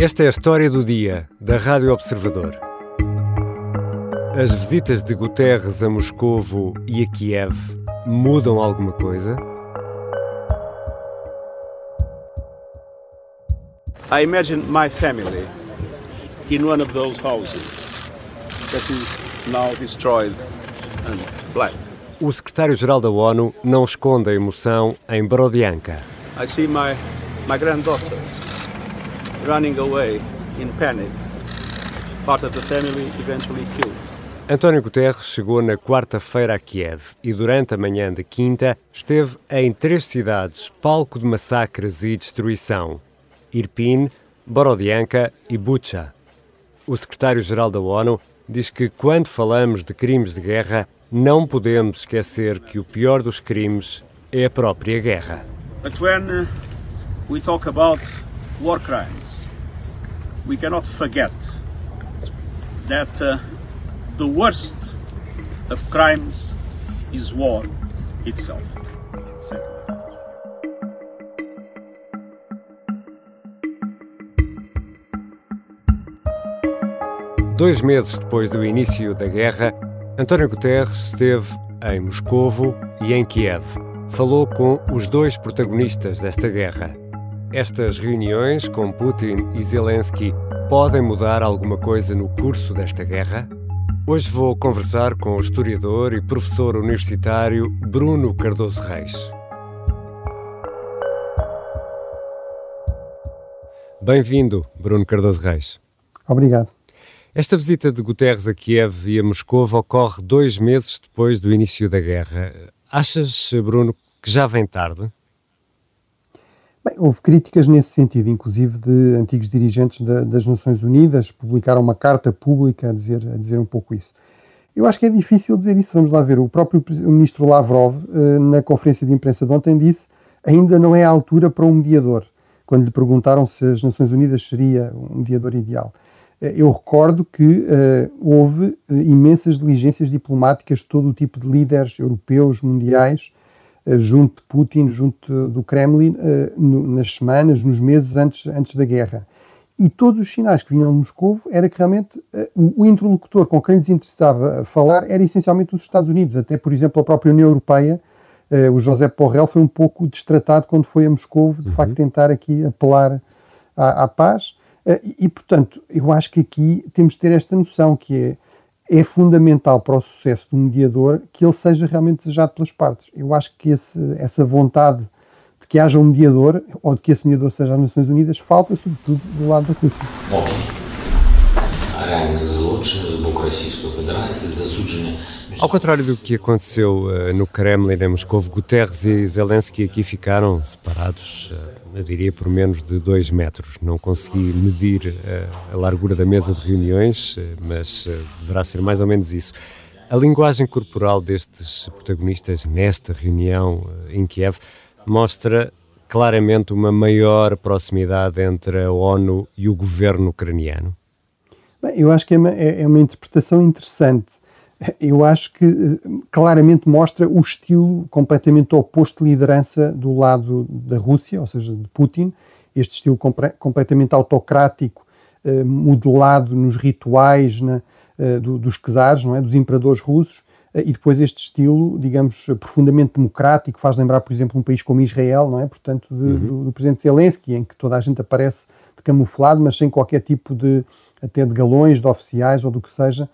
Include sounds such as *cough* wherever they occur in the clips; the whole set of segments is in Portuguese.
Esta é a história do dia da Rádio Observador. As visitas de Guterres a Moscovo e a Kiev mudam alguma coisa? I imagine my family in one of those houses that is now destroyed and black. O secretário-geral da ONU não esconde a emoção em Borodianka. I see my, my granddaughters running away in panic. Part of the family eventually killed. António Guterres chegou na quarta-feira a Kiev e durante a manhã de quinta esteve em três cidades, palco de massacres e destruição: Irpin, Borodianka e Bucha. O secretário-geral da ONU diz que quando falamos de crimes de guerra, não podemos esquecer que o pior dos crimes é a própria guerra. But when uh, we talk about war crimes, we cannot forget that uh, the worst of crimes is war itself. Dois meses depois do início da guerra, António Guterres esteve em Moscovo e em Kiev. Falou com os dois protagonistas desta guerra, estas reuniões com Putin e Zelensky podem mudar alguma coisa no curso desta guerra? Hoje vou conversar com o historiador e professor universitário Bruno Cardoso Reis. Bem-vindo, Bruno Cardoso Reis. Obrigado. Esta visita de Guterres a Kiev e a Moscou ocorre dois meses depois do início da guerra. Achas, Bruno, que já vem tarde? Bem, houve críticas nesse sentido, inclusive de antigos dirigentes da, das Nações Unidas, publicaram uma carta pública a dizer, a dizer um pouco isso. Eu acho que é difícil dizer isso, vamos lá ver. O próprio ministro Lavrov, eh, na conferência de imprensa de ontem, disse ainda não é a altura para um mediador, quando lhe perguntaram se as Nações Unidas seria um mediador ideal. Eh, eu recordo que uh, houve imensas diligências diplomáticas de todo o tipo de líderes europeus, mundiais, eh, junto de Putin, junto do Kremlin, eh, nas semanas, nos meses antes, antes da guerra. E todos os sinais que vinham de Moscou era que realmente eh, o interlocutor com quem lhes interessava falar era essencialmente os Estados Unidos. Até, por exemplo, a própria União Europeia, o José Borrell foi um pouco destratado quando foi a Moscou, de uhum. facto, tentar aqui apelar à, à paz. E, e, portanto, eu acho que aqui temos de ter esta noção que é é fundamental para o sucesso do mediador que ele seja realmente desejado pelas partes. Eu acho que esse, essa vontade de que haja um mediador, ou de que esse mediador seja as Nações Unidas, falta sobretudo do lado da Rússia. Ao contrário do que aconteceu uh, no Kremlin em Moscou, Guterres e Zelensky aqui ficaram separados, uh, eu diria, por menos de dois metros. Não consegui medir uh, a largura da mesa de reuniões, mas deverá ser mais ou menos isso. A linguagem corporal destes protagonistas nesta reunião em Kiev mostra claramente uma maior proximidade entre a ONU e o governo ucraniano. Bem, eu acho que é uma, é, é uma interpretação interessante eu acho que eh, claramente mostra o estilo completamente oposto de liderança do lado da Rússia, ou seja, de Putin, este estilo compre completamente autocrático, eh, modelado nos rituais na, eh, do, dos czares, não é, dos imperadores russos, eh, e depois este estilo, digamos, profundamente democrático, faz lembrar, por exemplo, um país como Israel, não é, portanto, de, uhum. do, do presidente Zelensky, em que toda a gente aparece de camuflado, mas sem qualquer tipo de, até de galões, de oficiais ou do que seja,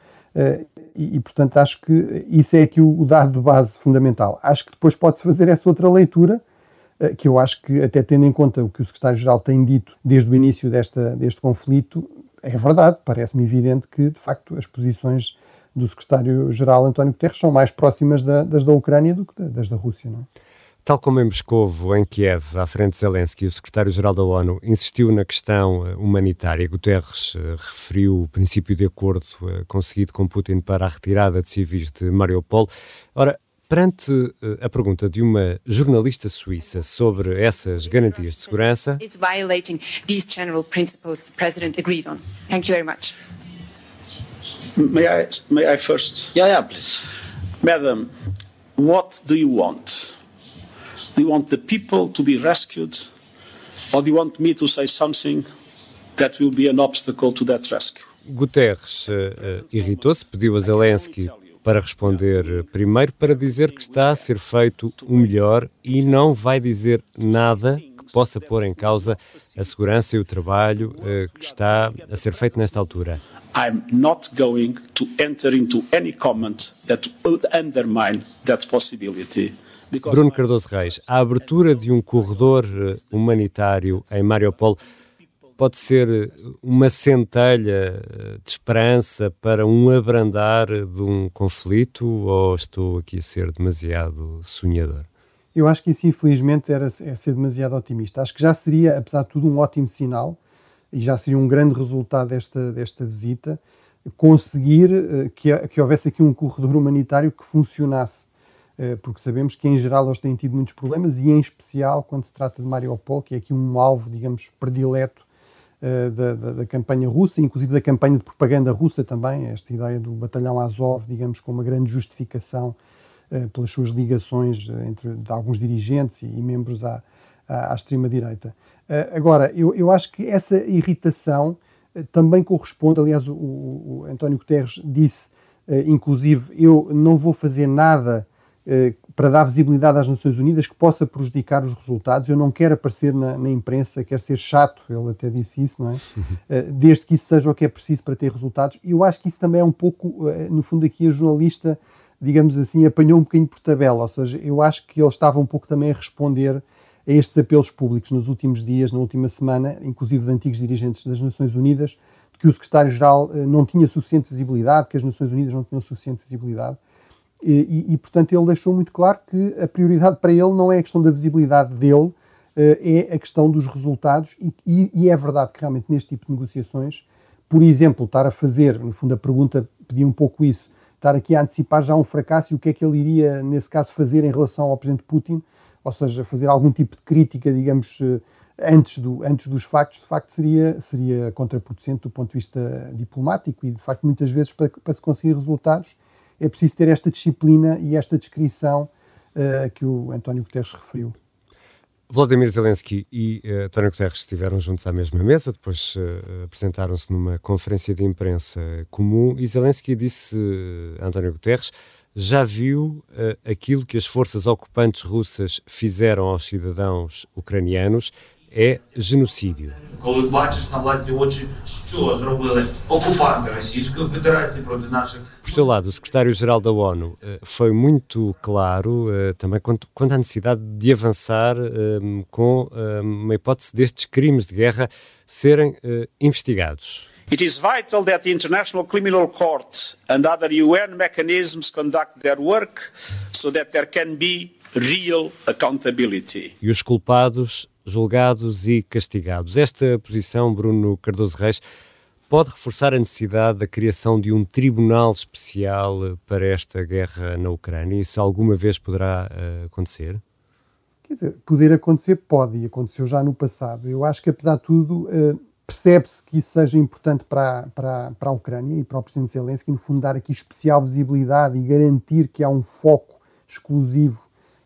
e, e, portanto, acho que isso é aqui o, o, dado de base fundamental. Acho que depois pode-se fazer essa outra leitura, uh, que eu acho que, até tendo em conta o que o secretário-geral tem dito desde o início desta, deste conflito, é verdade. Parece-me evidente que, de facto, as posições do secretário-geral António Guterres são mais próximas da, das da Ucrânia do que das da Rússia. Não é? Tal como em Moscovo, em Kiev, à frente de Zelensky, o secretário-geral da ONU insistiu na questão eh, humanitária. Guterres uh, referiu o princípio de acordo uh, conseguido com Putin para a retirada de civis de Mariupol. Ora, perante a pergunta de uma jornalista suíça sobre essas garantias de segurança, is violating these general principles the president agreed on. Thank you very much. May I, may I first? Yeah, yeah, please. Madam, what do you want? Do you want the people to be rescued? Or do you want me to say something that will be an obstacle to that rescue. Guterres uh, irritou-se, pediu a Zelensky para responder primeiro para dizer que está a ser feito o melhor e não vai dizer nada que possa pôr em causa a segurança e o trabalho uh, que está a ser feito nesta altura. I'm not going to enter into any comment that would undermine that possibility. Bruno Cardoso Reis, a abertura de um corredor humanitário em Mariupol pode ser eh, uma centelha eh, de esperança para um abrandar de um conflito ou estou aqui a ser demasiado sonhador? Eu acho que isso, infelizmente, era, é ser demasiado otimista. Acho que já seria, apesar de tudo, um ótimo sinal e já seria um grande resultado desta, desta visita conseguir que, que houvesse aqui um corredor humanitário que funcionasse. Uh, porque sabemos que, em geral, eles têm tido muitos problemas e, em especial, quando se trata de Mariupol, que é aqui um alvo, digamos, predileto eh, da, da, da, campanha russa, inclusive da campanha de propaganda russa também, esta ideia do batalhão Azov, digamos, com uma grande justificação uh, pelas suas ligações eh, entre alguns dirigentes e, e membros à, à, à extrema-direita. Agora, eu, eu acho que essa irritação também corresponde, aliás, o, o, António Guterres disse, inclusive, eu não vou fazer nada eh, para dar visibilidade às Nações Unidas que possa prejudicar os resultados. Eu não quero aparecer na, na imprensa, quero ser chato, ele até disse isso, não é? Uhum. *laughs* Desde que isso seja o que é preciso para ter resultados. E eu acho que isso também é um pouco, eh, no fundo, aqui a jornalista, digamos assim, apanhou um bocadinho por tabela, ou seja, eu acho que ele estava um pouco também a responder a estes apelos públicos nos últimos dias, na última semana, inclusive de antigos dirigentes das Nações Unidas, de que o secretário-geral não tinha suficiente visibilidade, que as Nações Unidas não tinham suficiente visibilidade. E, e, portanto, ele deixou muito claro que a prioridade para ele não é a questão da visibilidade dele, eh, é a questão dos resultados. E, e, é verdade que realmente neste tipo de negociações, por exemplo, estar a fazer, no fundo a pergunta pedia um pouco isso, estar aqui a antecipar já um fracasso e o que é que ele iria, nesse caso, fazer em relação ao presidente Putin, ou seja, fazer algum tipo de crítica, digamos, eh, antes, do, antes dos factos, de facto seria, seria contraproducente do ponto de vista diplomático e, de facto, muitas vezes para, para se conseguir resultados é preciso ter esta disciplina e esta descrição uh, que o António Guterres referiu. Vladimir Zelensky e uh, António Guterres estiveram juntos à mesma mesa, depois uh, apresentaram-se numa conferência de imprensa comum e Zelensky disse a António Guterres já viu aquilo que as forças ocupantes russas fizeram aos cidadãos ucranianos é genocídio. Por seu lado, o secretário-geral da ONU eh, foi muito claro eh, também quanto, quanto à necessidade de avançar um, eh, com um, uma hipótese destes crimes de guerra serem uh, investigados. It is vital that the International Criminal Court and other UN mechanisms conduct their work so that there can be real accountability. E os culpados julgados e castigados. Esta posição, Bruno Cardoso Reis, pode reforçar a necessidade da criação de um tribunal especial para esta guerra na Ucrânia? Isso alguma vez poderá uh, acontecer? Quer dizer, poder acontecer pode, e aconteceu já no passado. Eu acho que, apesar de tudo, uh, percebe-se que isso seja importante para, para, para a Ucrânia e para o Presidente Zelensky, no fundo, dar aqui especial visibilidade e garantir que há um foco exclusivo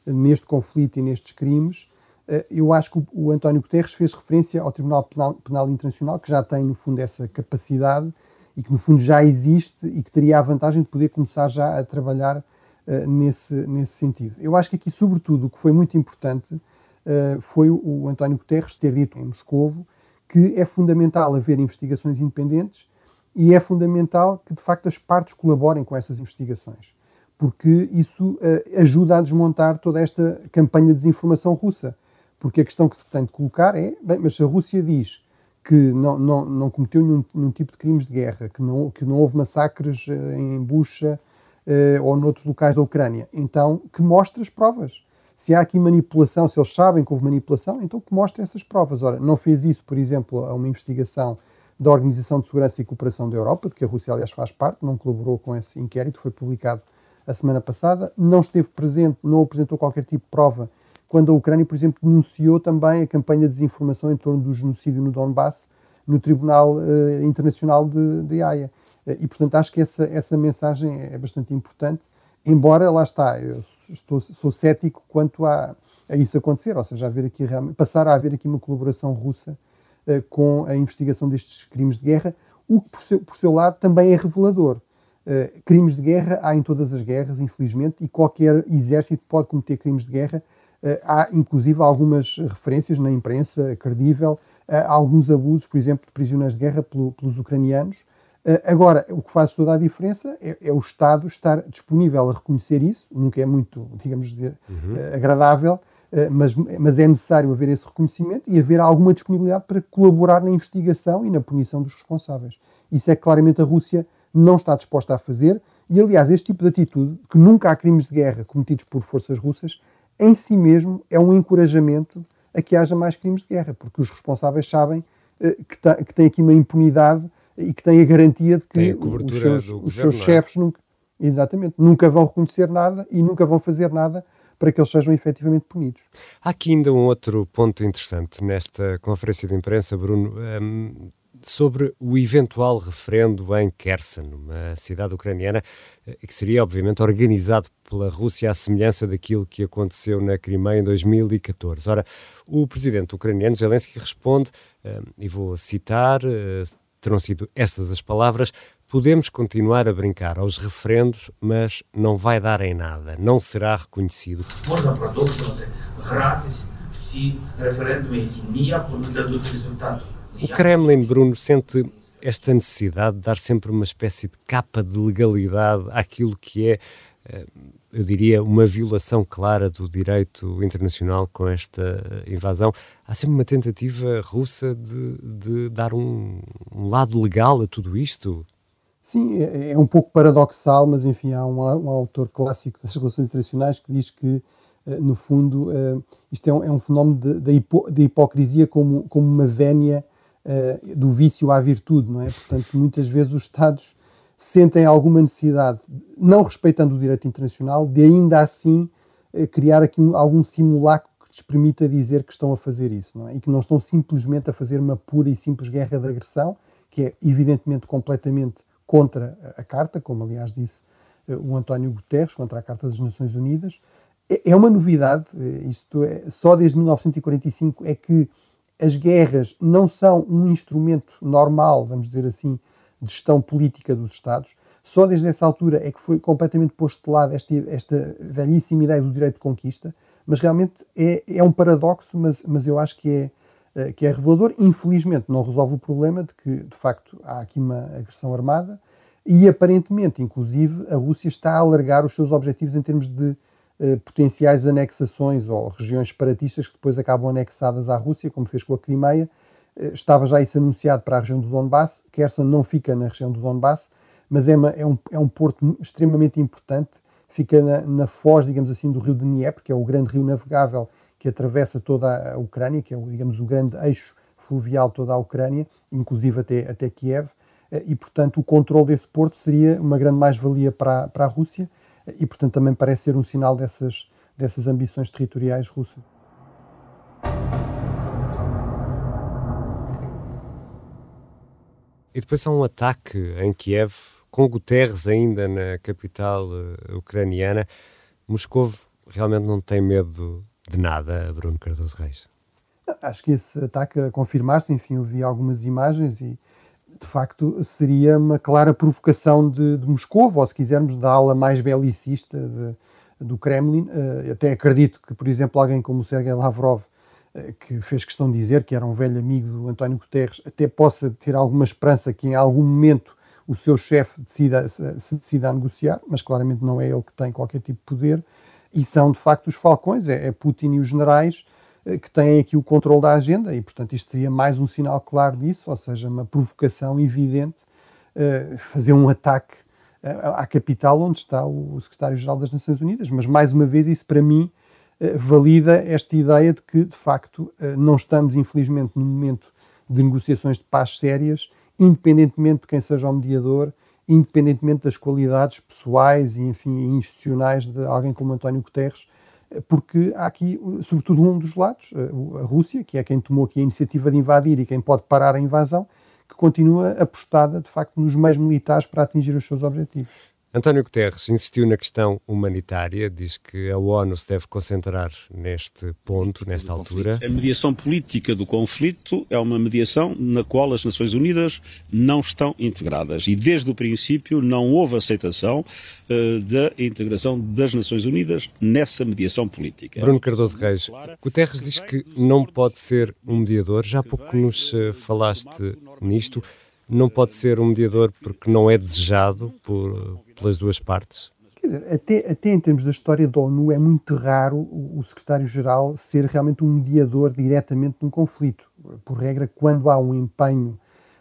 neste conflito e nestes crimes. Eh, eu acho que o António Guterres fez referência ao Tribunal Penal, Penal, Internacional, que já tem, no fundo, essa capacidade e que, no fundo, já existe e que teria a vantagem de poder começar já a trabalhar uh, nesse, nesse sentido. Eu acho que aqui, sobretudo, o que foi muito importante uh, foi o, António Guterres ter dito em Moscovo que é fundamental haver investigações independentes e é fundamental que, de facto, as partes colaborem com essas investigações, porque isso uh, ajuda a desmontar toda esta campanha de desinformação russa porque a questão que se tem de colocar é, bem, mas se a Rússia diz que não, não, não cometeu nenhum, nenhum tipo de crimes de guerra, que não, que não houve massacres eh, em Bucha eh, ou noutros locais da Ucrânia, então que mostre as provas. Se há aqui manipulação, se eles sabem que houve manipulação, então que mostre essas provas. Ora, não fez isso, por exemplo, a uma investigação da Organização de Segurança e Cooperação da Europa, de que a Rússia, aliás, faz parte, não colaborou com esse inquérito, foi publicado a semana passada, não esteve presente, não apresentou qualquer tipo de prova quando a Ucrânia, por exemplo, denunciou também a campanha de desinformação em torno do genocídio no Donbass no Tribunal uh, Internacional de, de Haia. Uh, e, portanto, acho que essa, essa mensagem é bastante importante, embora, lá está, eu estou, sou cético quanto a, a isso acontecer, ou seja, haver aqui passar a haver aqui uma colaboração russa com a investigação destes crimes de guerra, o que, por seu, por seu lado, também é revelador. Uh, crimes de guerra há em todas as guerras, infelizmente, e qualquer exército pode cometer crimes de guerra. Uh, há, inclusive, algumas referências na imprensa credível a alguns abusos, por exemplo, de prisioneiros de guerra pelo, pelos ucranianos. Uh, agora, o que faz toda a diferença é, é, o Estado estar disponível a reconhecer isso, nunca é muito, digamos, de, uhum. agradável, mas, mas é necessário haver esse reconhecimento e haver alguma disponibilidade para colaborar na investigação e na punição dos responsáveis. Isso é que claramente a Rússia não está disposta a fazer, e aliás, este tipo de atitude, que nunca há crimes de guerra cometidos por forças russas, em si mesmo é um encorajamento a que haja mais crimes de guerra, porque os responsáveis sabem uh, que, tá, que têm aqui uma impunidade e que têm a garantia de que os seus, os seus é? chefes nunca, exatamente, nunca vão reconhecer nada e nunca vão fazer nada para que eles sejam efetivamente punidos. Há aqui ainda um outro ponto interessante nesta conferência de imprensa, Bruno. Um, sobre o eventual referendo em Kherson, uma cidade ucraniana eh, que seria, obviamente, organizado pela Rússia à semelhança daquilo que aconteceu na Crimeia em 2014. Ora, o presidente ucraniano Zelensky responde, eh, e vou citar, eh, terão sido estas as palavras: podemos continuar a brincar aos referendos, mas não vai dar em nada, não será reconhecido. Можна продовжувати гратись в ці референдуми, які ніякого не дадуть результату. O Kremlin, Bruno, sente esta necessidade de dar sempre uma espécie de capa de legalidade àquilo que é, eh, eu diria, uma violação clara do direito internacional com esta invasão. Há sempre uma tentativa russa de, de dar um, um lado legal a tudo isto? Sim, é, é um pouco paradoxal, mas enfim, há um, um, autor clássico das relações internacionais que diz que, eh, no fundo, eh, isto é um, é um fenómeno de, de, hipo, hipocrisia como, como uma vénia uh, do vício à virtude, não é? Portanto, muitas vezes os Estados sentem alguma necessidade, não respeitando o direito internacional, de ainda assim uh, criar aqui um, algum simulacro que lhes permita dizer que estão a fazer isso, não é? E que não estão simplesmente a fazer uma pura e simples guerra de agressão, que é evidentemente completamente contra a, Carta, como aliás disse uh, o António Guterres, contra a Carta das Nações Unidas. É, é uma novidade, isto é, só desde 1945 é que as guerras não são um instrumento normal, vamos dizer assim, de gestão política dos Estados. Só desde essa altura é que foi completamente posto de lado esta, esta velhíssima ideia do direito de conquista, mas realmente é, é um paradoxo, mas, mas eu acho que é, eh, que é revelador. Infelizmente não resolve o problema de que, de facto, há aqui uma agressão armada e, aparentemente, inclusive, a Rússia está a alargar os seus objetivos em termos de potenciais anexações ou regiões separatistas que depois acabam anexadas à Rússia, como fez com a Crimeia. Eh, estava já isso anunciado para a região do Donbass. Kherson não fica na região do Donbass, mas é, uma, é, um, é um porto extremamente importante. Fica na, na foz, digamos assim, do rio de Dnieper, que é o grande rio navegável que atravessa toda a Ucrânia, que é, digamos, o grande eixo fluvial de toda a Ucrânia, inclusive até, até Kiev. Eh, e, portanto, o controle desse porto seria uma grande mais-valia para, para a Rússia e, portanto, também parece ser um sinal dessas, dessas ambições territoriais russas. E depois há um ataque em Kiev, com Guterres ainda na capital uh, ucraniana. Moscou realmente não tem medo de nada, Bruno Cardoso Reis? Acho que esse ataque a confirmar-se, enfim, eu vi algumas imagens e de facto, seria uma clara provocação de, de Moscou, ou se quisermos, da ala mais belicista de, do Kremlin. Uh, até acredito que, por exemplo, alguém como o Sergei Lavrov, uh, que fez questão de dizer que era um velho amigo do António Guterres, até possa ter alguma esperança que em algum momento o seu chefe decida, se decida a negociar, mas claramente não é ele que tem qualquer tipo de poder. E são, de facto, os falcões, é, é Putin e os generais que têm aqui o controle da agenda e, portanto, isto seria mais um sinal claro disso, ou seja, uma provocação evidente, uh, fazer um ataque uh, à capital onde está o secretário-geral das Nações Unidas. Mas, mais uma vez, isso para mim valida esta ideia de que, de facto, não estamos, infelizmente, num momento de negociações de paz sérias, independentemente de quem seja o mediador, independentemente das qualidades pessoais e, enfim, institucionais de alguém como António Guterres, porque há aqui, sobretudo, um dos lados, a Rússia, que é quem tomou aqui a iniciativa de invadir e quem pode parar a invasão, que continua apostada, de facto, nos meios militares para atingir os seus objetivos. António Guterres insistiu na questão humanitária, diz que a ONU se deve concentrar neste ponto, nesta altura. A mediação política do conflito é uma mediação na qual as Nações Unidas não estão integradas. E desde o princípio não houve aceitação uh, da integração das Nações Unidas nessa mediação política. Bruno Cardoso Reis, Guterres diz que não pode ser um mediador, já há pouco nos uh, falaste nisto não pode ser um mediador porque não é desejado por, pelas duas partes? Quer dizer, até, até em termos da história da ONU é muito raro o, o secretário-geral ser realmente um mediador diretamente num conflito. Por regra, quando há um empenho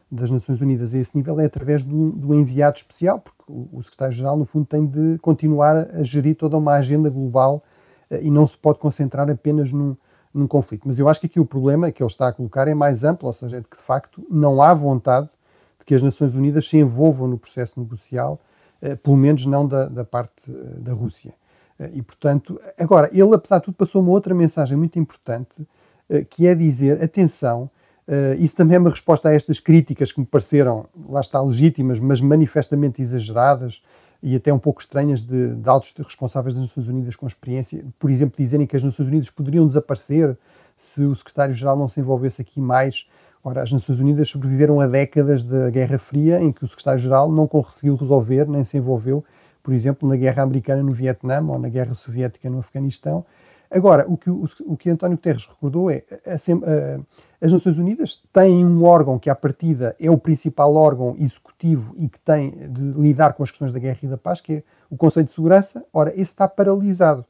das Nações Unidas a esse nível é através do, do enviado especial, porque o, o secretário-geral, no fundo, tem de continuar a gerir toda uma agenda global uh, e não se pode concentrar apenas num, num conflito. Mas eu acho que aqui o problema que ele está a colocar é mais amplo, ou seja, é de que de facto não há vontade que as Nações Unidas se envolvam no processo negocial, eh, pelo menos não da, da parte eh, da Rússia. Eh, e, portanto, agora, ele, apesar de tudo, passou uma outra mensagem muito importante, que é dizer: atenção, isso também é uma resposta a estas críticas que me pareceram, lá está, legítimas, mas manifestamente exageradas e até um pouco estranhas de, de altos responsáveis das Nações Unidas com experiência, por exemplo, dizerem que as Nações Unidas poderiam desaparecer se o secretário-geral não se envolvesse aqui mais Ora, as Nações Unidas sobreviveram a décadas da Guerra Fria em que o secretário-geral não conseguiu resolver nem se envolveu, por exemplo, na Guerra Americana no Vietnã ou na Guerra Soviética no Afeganistão. Agora, o que, o, o que António Guterres recordou é a, as Nações Unidas têm um órgão que, à partida, é o principal órgão executivo e que tem de lidar com as questões da guerra e da paz, que é o Conselho de Segurança. Ora, esse está paralisado,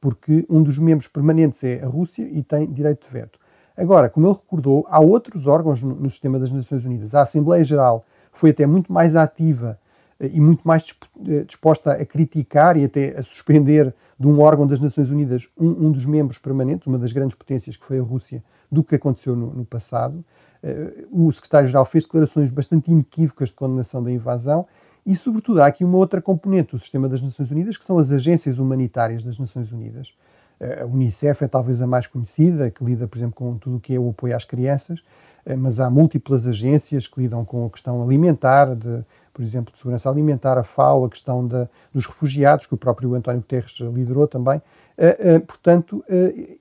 porque um dos membros permanentes é a Rússia e tem direito de veto. Agora, como ele recordou, há outros órgãos no, sistema das Nações Unidas. A Assembleia Geral foi até muito mais ativa eh, e muito mais eh, disposta a criticar e até a suspender de um órgão das Nações Unidas um, um dos membros permanentes, uma das grandes potências que foi a Rússia, do que aconteceu no, no passado. Uh, o secretário-geral fez declarações bastante inequívocas de condenação da invasão e, sobretudo, há aqui uma outra componente do sistema das Nações Unidas, que são as agências humanitárias das Nações Unidas, a Unicef é talvez a mais conhecida, que lida, por exemplo, com tudo o que é o apoio às crianças, eh, mas há múltiplas agências que lidam com a questão alimentar, de, por exemplo, de segurança alimentar, a FAO, a questão da, dos refugiados, que o próprio António Guterres liderou também. Uh, uh, portanto,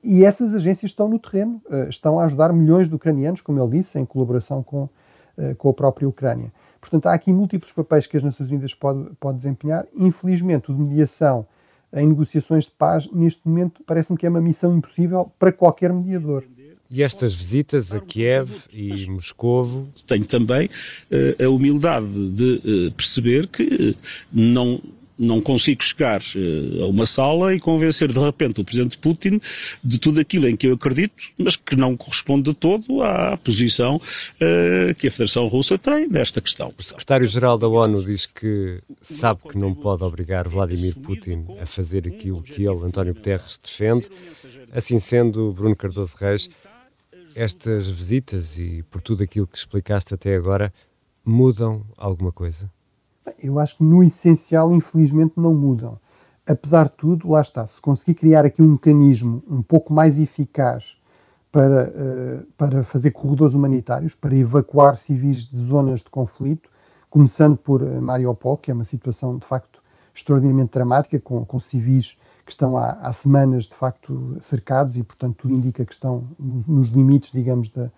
e essas agências estão no terreno, estão a ajudar milhões de ucranianos, como ele disse, em colaboração com, com a própria Ucrânia. Portanto, há aqui múltiplos papéis que as Nações Unidas podem pode desempenhar. Infelizmente, o de mediação em negociações de paz, neste momento, parece-me que é uma missão impossível para qualquer mediador. E estas visitas a Kiev e Moscovo? Tenho também uh, a humildade de uh, perceber que não não consigo chegar uh, a uma sala e convencer de repente o presidente Putin de tudo aquilo em que eu acredito, mas que não corresponde de todo à posição uh, que a Federação Russa tem nesta questão. O secretário-geral da ONU diz que sabe que não pode obrigar Vladimir Putin a fazer aquilo que ele, António Guterres, defende. Assim sendo, Bruno Cardoso Reis, estas visitas e por tudo aquilo que explicaste até agora mudam alguma coisa? Eu acho que no essencial, infelizmente, não mudam. Apesar de tudo, lá está, se conseguir criar aqui um mecanismo um pouco mais eficaz para, uh, para fazer corredores humanitários, para evacuar civis de zonas de conflito, começando por uh, Mariupol, que é uma situação de facto extraordinariamente dramática, com, com civis que estão há, há, semanas de facto cercados e, portanto, tudo indica que estão nos limites, digamos, da, eh,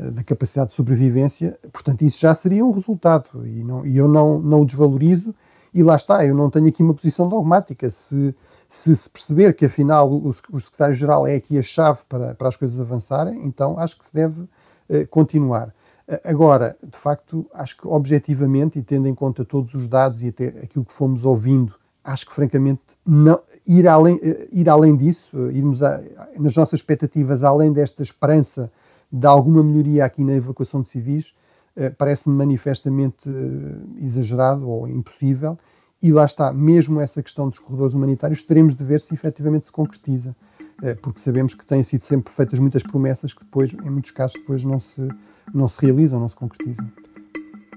da capacidade de sobrevivência, portanto, isso já seria um resultado e, não, e eu não, não o desvalorizo. E lá está, eu não tenho aqui uma posição dogmática. Se, se, se perceber que afinal o, o secretário-geral é aqui a chave para, para as coisas avançarem, então acho que se deve uh, continuar. Uh, agora, de facto, acho que objetivamente, e tendo em conta todos os dados e até aquilo que fomos ouvindo, acho que francamente não, ir, além, uh, ir além disso, irmos a, nas nossas expectativas além desta esperança de alguma melhoria aqui na evacuação de civis, eh, parece-me manifestamente eh, exagerado ou impossível. E lá está, mesmo essa questão dos corredores humanitários, teremos de ver se efetivamente se concretiza, eh, porque sabemos que têm sido sempre feitas muitas promessas que depois, em muitos casos, depois não se, não se realizam, não se concretizam.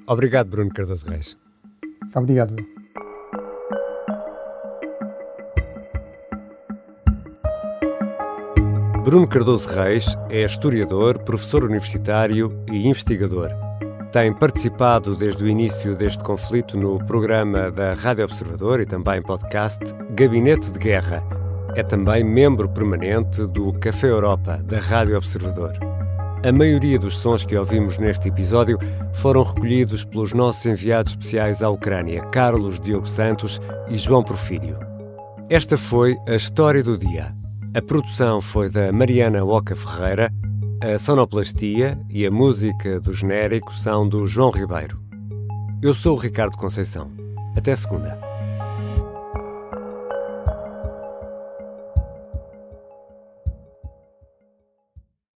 Obrigado, Bruno Cardoso Reis. Obrigado. Bruno Cardoso Reis é historiador, professor universitário e investigador. tem participado desde o início deste conflito no programa da Rádio Observador e também podcast Gabinete de Guerra. É também membro permanente do Café Europa da Rádio Observador. A maioria dos sons que ouvimos neste episódio foram recolhidos pelos nossos enviados especiais à Ucrânia, Carlos Diogo Santos e João Porfírio. Esta foi a história do dia. A produção foi da Mariana Oca Ferreira a sonoplastia e a música do genérico são do João Ribeiro. Eu sou o Ricardo Conceição. Até segunda.